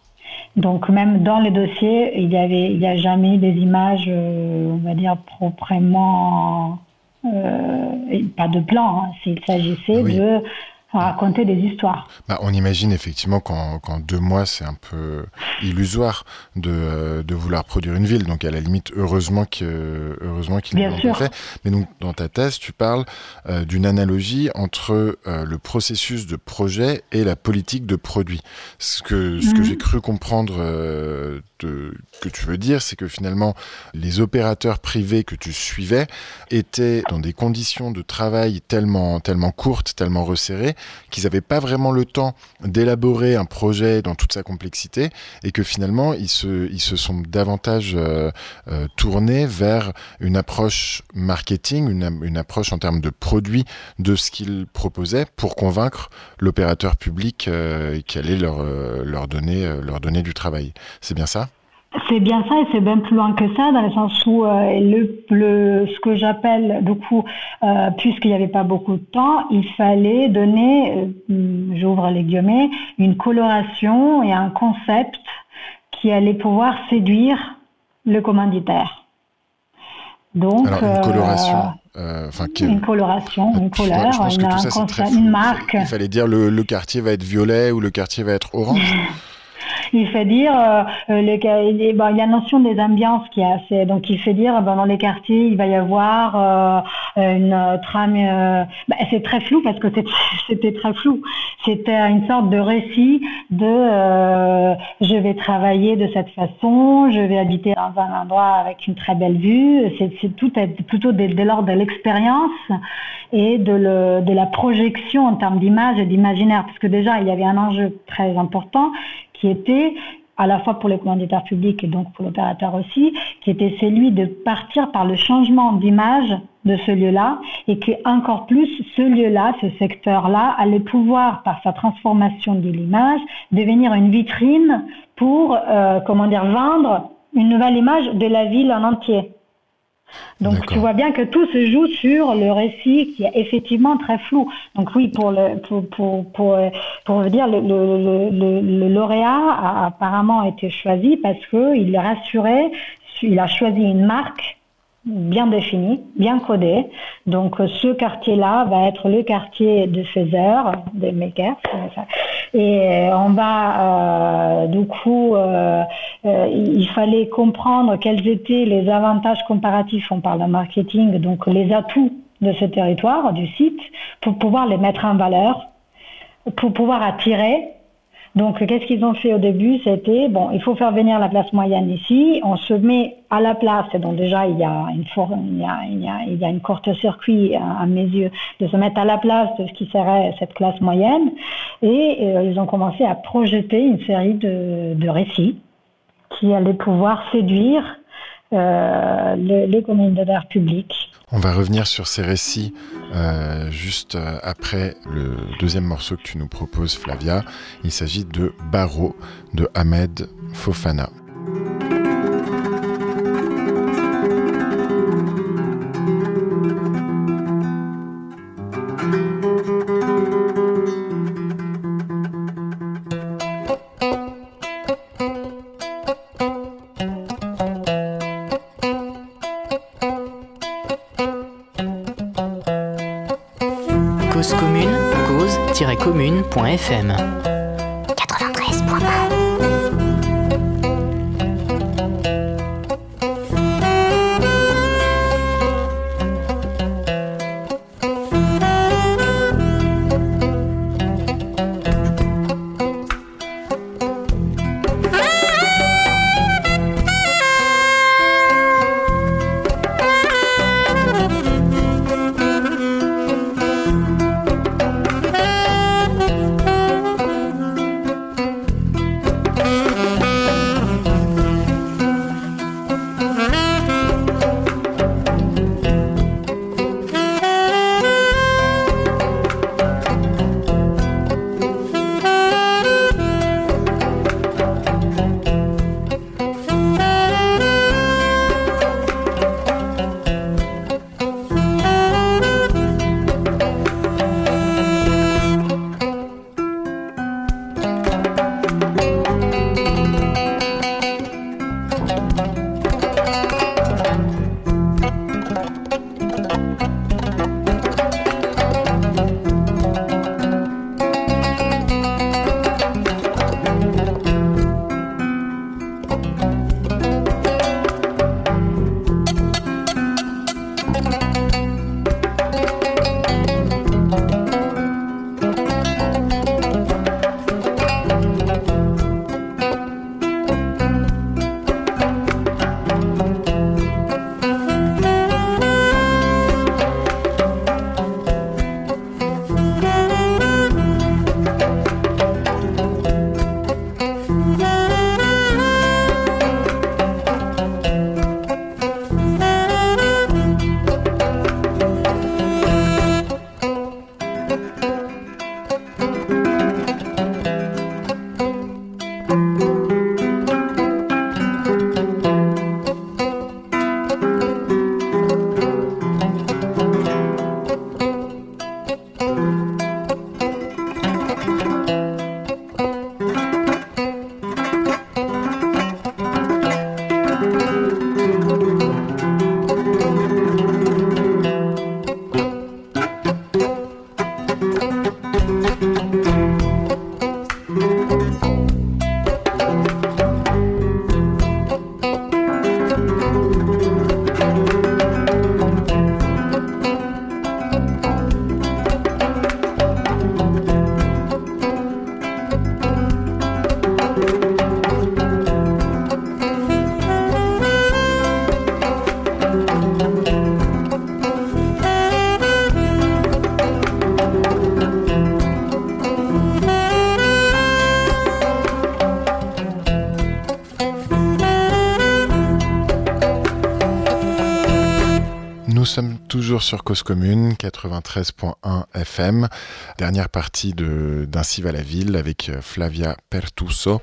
Donc même dans le dossier, il y avait, il n'y a jamais des images, euh, on va dire proprement, euh, pas de plan. Hein, s'il s'agissait de raconter des histoires. Bah, on imagine effectivement qu'en deux mois, c'est un peu illusoire de, euh, de, vouloir produire une ville. Donc à la limite, heureusement qu'ils heureusement qu'ils l'ont fait. Mais donc dans ta thèse, tu parles euh, d'une analogie entre euh, le processus de projet et la politique de produit. Ce que, ce que mhm. j'ai cru comprendre de, que tu veux dire, c'est que finalement, les opérateurs privés que tu suivais étaient dans des conditions de travail tellement, tellement courtes, tellement resserrées, qu'ils n'avaient pas vraiment le temps d'élaborer un projet dans toute sa complexité et que finalement, ils se, ils se sont davantage euh, euh, tournés vers une approche marketing, une, une approche en termes de produit de ce qu'ils proposaient pour convaincre l'opérateur public euh, qui allait leur, leur, donner, leur donner du travail. C'est bien ça? C'est bien ça et c'est bien plus loin que ça, dans le sens où euh, le, ce que j'appelle, du coup, euh, puisqu'il n'y avait pas beaucoup de temps, il fallait donner, euh, j'ouvre les guillemets, une coloration et un concept qui allait pouvoir séduire le commanditaire. Donc, une coloration. une coloration, une couleur, une, une marque. Il fallait dire le, le quartier va être violet ou le quartier va être orange. il fait dire, euh, euh il y a notion des ambiances qui est assez, donc il fait dire, ben, dans les quartiers, il va y avoir euh, une trame, euh, ben, c'est très flou parce que c'était très flou. C'était une sorte de récit de, je vais travailler de cette façon, je vais habiter dans un endroit avec une très belle vue. C'est tout plutôt dès, l'ordre de l'expérience et de, de la projection en termes d'image et d'imaginaire, parce que déjà il y avait un enjeu très important qui était à la fois pour les commanditaires publics et donc pour l'opérateur aussi, qui était celui de partir par le changement d'image de ce lieu-là et que encore plus ce lieu-là, ce secteur-là, allait pouvoir, par sa transformation de l'image, devenir une vitrine pour, euh, comment dire, vendre une nouvelle image de la ville en entier. Donc tu vois bien que tout se joue sur le récit qui est effectivement très flou. Donc oui, pour le pour pour pour, pour dire le, le, le, le, lauréat a apparemment été choisi parce que il rassurait, il a choisi une marque bien défini, bien codé. Donc ce quartier-là va être le quartier de Césaire, des makers. Et euh, on va, euh, du coup, euh, il fallait comprendre quels étaient les avantages comparatifs, on parle de marketing, donc les atouts de ce territoire, du site, pour pouvoir les mettre en valeur, pour pouvoir attirer donc, qu'est-ce qu'ils ont fait au début? C'était, bon, il faut faire venir la place moyenne ici, on se met à la place, et donc déjà, il y a une, il y a, il y a, il y a une courte-circuit, à, mes yeux, de se mettre à la place de ce qui serait cette classe moyenne, et euh, ils ont commencé à projeter une série de récits qui allaient pouvoir séduire les communes de l'air public. On va revenir sur ces récits juste après le deuxième morceau que tu nous proposes, Flavia. Il s'agit de Barreau de Ahmed Fofana. Sur Cause Commune, 93.1 FM. Dernière partie d'un Cive à la ville avec euh, Flavia Pertuso.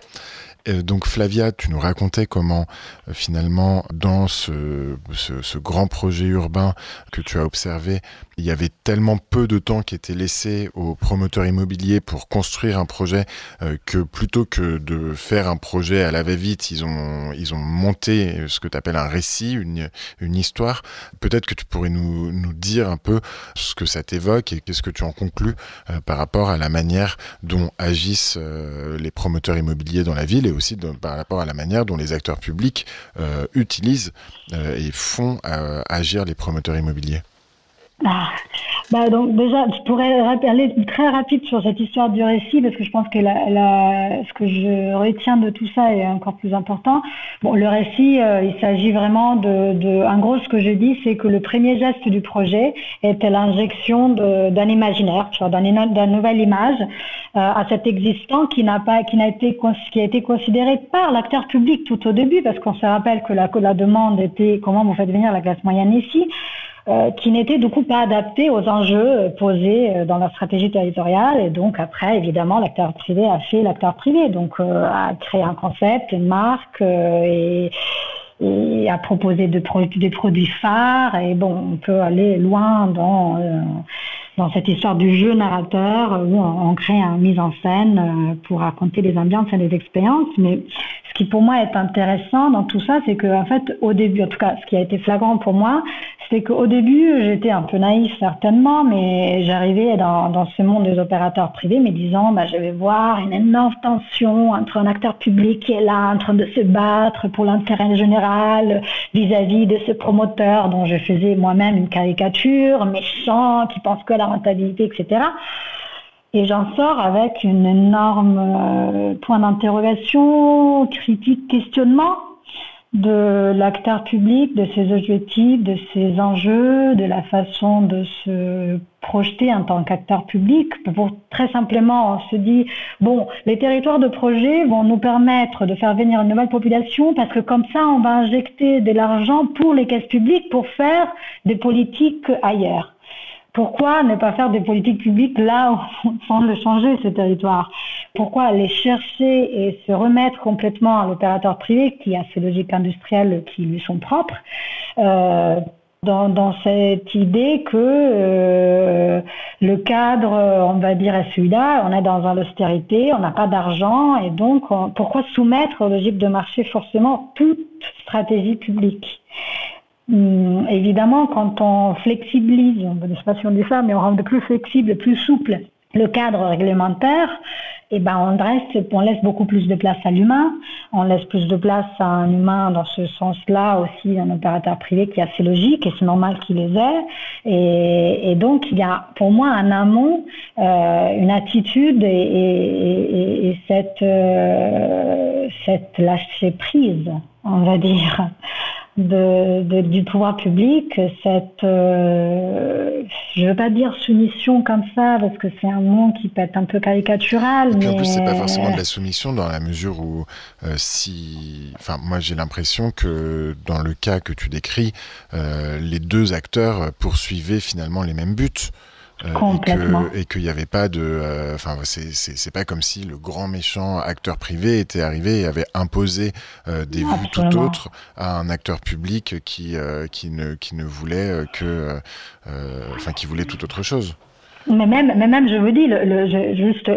donc Flavia, tu nous racontais comment euh, finalement dans ce, ce, grand projet urbain que tu as observé, il y avait tellement peu de temps qui était laissé aux promoteurs immobiliers pour construire un projet euh, que plutôt que de faire un projet à la va-vite, ils ont, ils ont monté ce que tu appelles un récit, une, une histoire. Peut-être que tu pourrais nous, nous, dire un peu ce que ça t'évoque et qu'est-ce que tu en conclus euh, par rapport à la manière dont agissent euh, les promoteurs immobiliers dans la ville et aussi par rapport à la manière dont les acteurs publics utilisent et font agir les promoteurs immobiliers. Ah, bah donc déjà, je pourrais aller très rapide sur cette histoire du récit parce que je pense que ce que je retiens de tout ça est encore plus important. Bon, le récit, euh, il s'agit vraiment de, de, en gros, ce que je dis, c'est que le premier geste du projet était l'injection d'un imaginaire, d'une nouvelle image euh, à cet existant qui n'a pas, qui n'a été, qui a été considéré par l'acteur public tout au début parce qu'on se rappelle que la, que la demande était comment vous faites venir la classe moyenne ici. Euh, qui n'était du coup pas adapté aux enjeux euh, posés euh, dans la stratégie territoriale. Et donc après, évidemment, l'acteur privé a fait l'acteur privé, donc a créé un concept, une marque et, et a proposé des produits phares. Et bon, on peut aller loin dans dans cette histoire du jeu narrateur où on, crée une mise en scène pour raconter les ambiances et les expériences. Mais ce qui pour moi est intéressant dans tout ça, c'est que en fait, au début, en tout cas, ce qui a été flagrant pour moi, c'est qu'au début, j'étais un peu naïf certainement, mais j'arrivais dans, ce monde des opérateurs privés, me disant, bah, je vais voir une énorme tension entre un acteur public qui est là en train de se battre pour l'intérêt général vis-à-vis de ce promoteur dont je faisais moi-même une caricature, méchant, qui pense que la rentabilité, etc. Et j'en sors avec une énorme euh, point d'interrogation, critique, questionnement de l'acteur public, de ses objectifs, de ses enjeux, de la façon de se projeter en tant qu'acteur public. Pour, très simplement, on se dit, bon, les territoires de projet vont nous permettre de faire venir une nouvelle population parce que comme ça, on va injecter de l'argent pour les caisses publiques pour faire des politiques ailleurs. Pourquoi ne pas faire des politiques publiques là sans le changer, ce territoire? Pourquoi aller chercher et se remettre complètement à l'opérateur privé qui a ses logiques industrielles qui lui sont propres euh, dans, cette idée que euh, le cadre, on va dire, est celui-là, on est dans l'austérité, on n'a pas d'argent, et donc pourquoi soumettre aux logiques de marché forcément toute stratégie publique? Hum, évidemment, quand on flexibilise, je ne sais pas si on dit ça, mais on rend plus flexible, plus souple le cadre réglementaire, eh ben on, laisse beaucoup plus de place à l'humain, on laisse plus de place à un humain dans ce sens-là aussi, un opérateur privé qui est assez logique et c'est normal qu'il les ait. Et, donc il y a pour moi un amont, euh, une attitude et, et, cette, euh, cette lâcher prise, on va dire de, du pouvoir public, cette, euh, je veux pas dire soumission comme ça, parce que c'est un mot qui peut être un peu caricatural. mais... En plus, c'est pas forcément de la soumission dans la mesure où, euh, si, enfin, moi j'ai l'impression que dans le cas que tu décris, euh, les deux acteurs poursuivaient finalement les mêmes buts. Euh, et qu'il n'y avait pas de. Euh, enfin, c'est pas comme si le grand méchant acteur privé était arrivé et avait imposé euh, des vues tout autres à un acteur public qui, qui, ne, qui ne voulait que. Enfin, qui voulait tout autre chose. Mais même, mais même, je vous dis, le, le, juste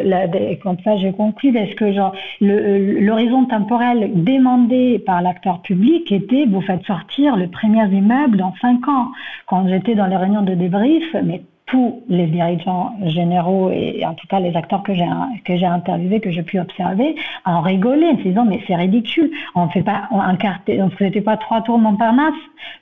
comme ça, j'ai conclu, est-ce que genre l'horizon temporel demandé par l'acteur public était vous faites sortir le premier immeuble dans cinq ans. Quand j'étais dans les réunions de débrief, mais tous les dirigeants généraux et en tout cas les acteurs que j'ai que j'ai interviewés, que j'ai pu observer, en rigoler, en se disant mais c'est ridicule, on fait pas un quartier, on faisait pas trois tours Montparnasse,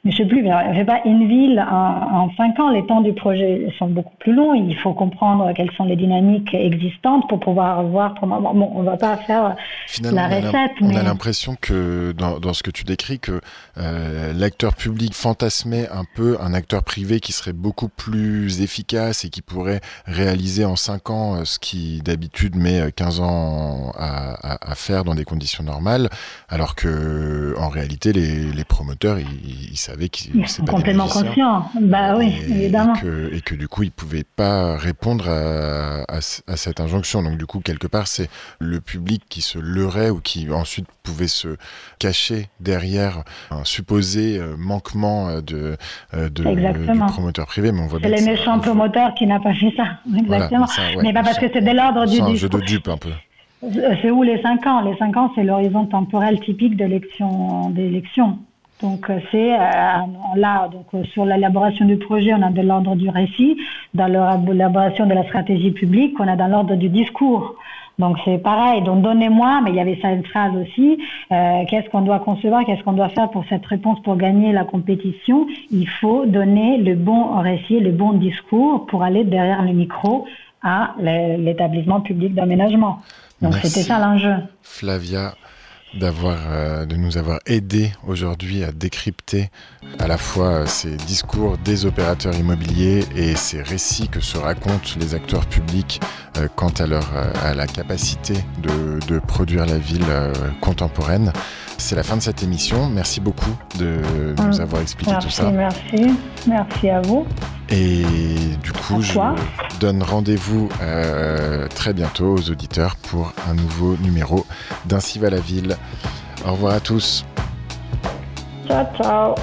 mais je sais plus, on fait pas une ville en, cinq ans. Les temps du projet sont beaucoup plus longs. Il faut comprendre quelles sont les dynamiques existantes pour pouvoir voir comment. Bon, on va pas faire la recette. On a l'impression que dans, dans, ce que tu décris que euh, l'acteur public fantasmait un peu un acteur privé qui serait beaucoup plus efficace efficace et qui pourrait réaliser en 5 ans euh, ce qui d'habitude met 15 euh, ans à, faire dans des conditions normales, alors que en réalité les, promoteurs ils, savaient qu'ils sont complètement conscients. Bah oui, évidemment. Et que, du coup ils pouvaient pas répondre à, cette injonction. Donc du coup quelque part c'est le public qui se leurrait ou qui ensuite pouvait se cacher derrière un supposé euh, manquement de, de du promoteur privé. Mais on voit bien les méchants promoteur qui n'a pas fait ça. Exactement. Mais pas parce que c'est de l'ordre du. C'est un jeu de dupe un peu. C'est où les 5 ans? Les 5 ans, c'est l'horizon temporel typique d'élection. Donc euh, c'est euh, là, donc euh, sur l'élaboration du projet, on a de l'ordre du récit. Dans l'élaboration de la stratégie publique, on a dans l'ordre du discours. Donc c'est pareil. Donc donnez-moi, mais il y avait ça une phrase aussi. Euh, qu'est-ce qu'on doit concevoir Qu'est-ce qu'on doit faire pour cette réponse pour gagner la compétition? Il faut donner le bon récit, le bon discours pour aller derrière le micro à l'établissement public d'aménagement. Donc c'était ça l'enjeu. Flavia, d'avoir, euh, de nous avoir aidé aujourd'hui à décrypter à la fois euh, ces discours des opérateurs immobiliers et ces récits que se racontent les acteurs publics euh, quant à, leur, à la capacité de, de produire la ville contemporaine. C'est la fin de cette émission. Merci beaucoup de nous avoir expliqué tout ça. Merci, merci à vous. Et du coup, je donne rendez-vous euh, très bientôt aux auditeurs pour un nouveau numéro d'Ainsi va la ville. Au revoir à tous. Ciao, ciao.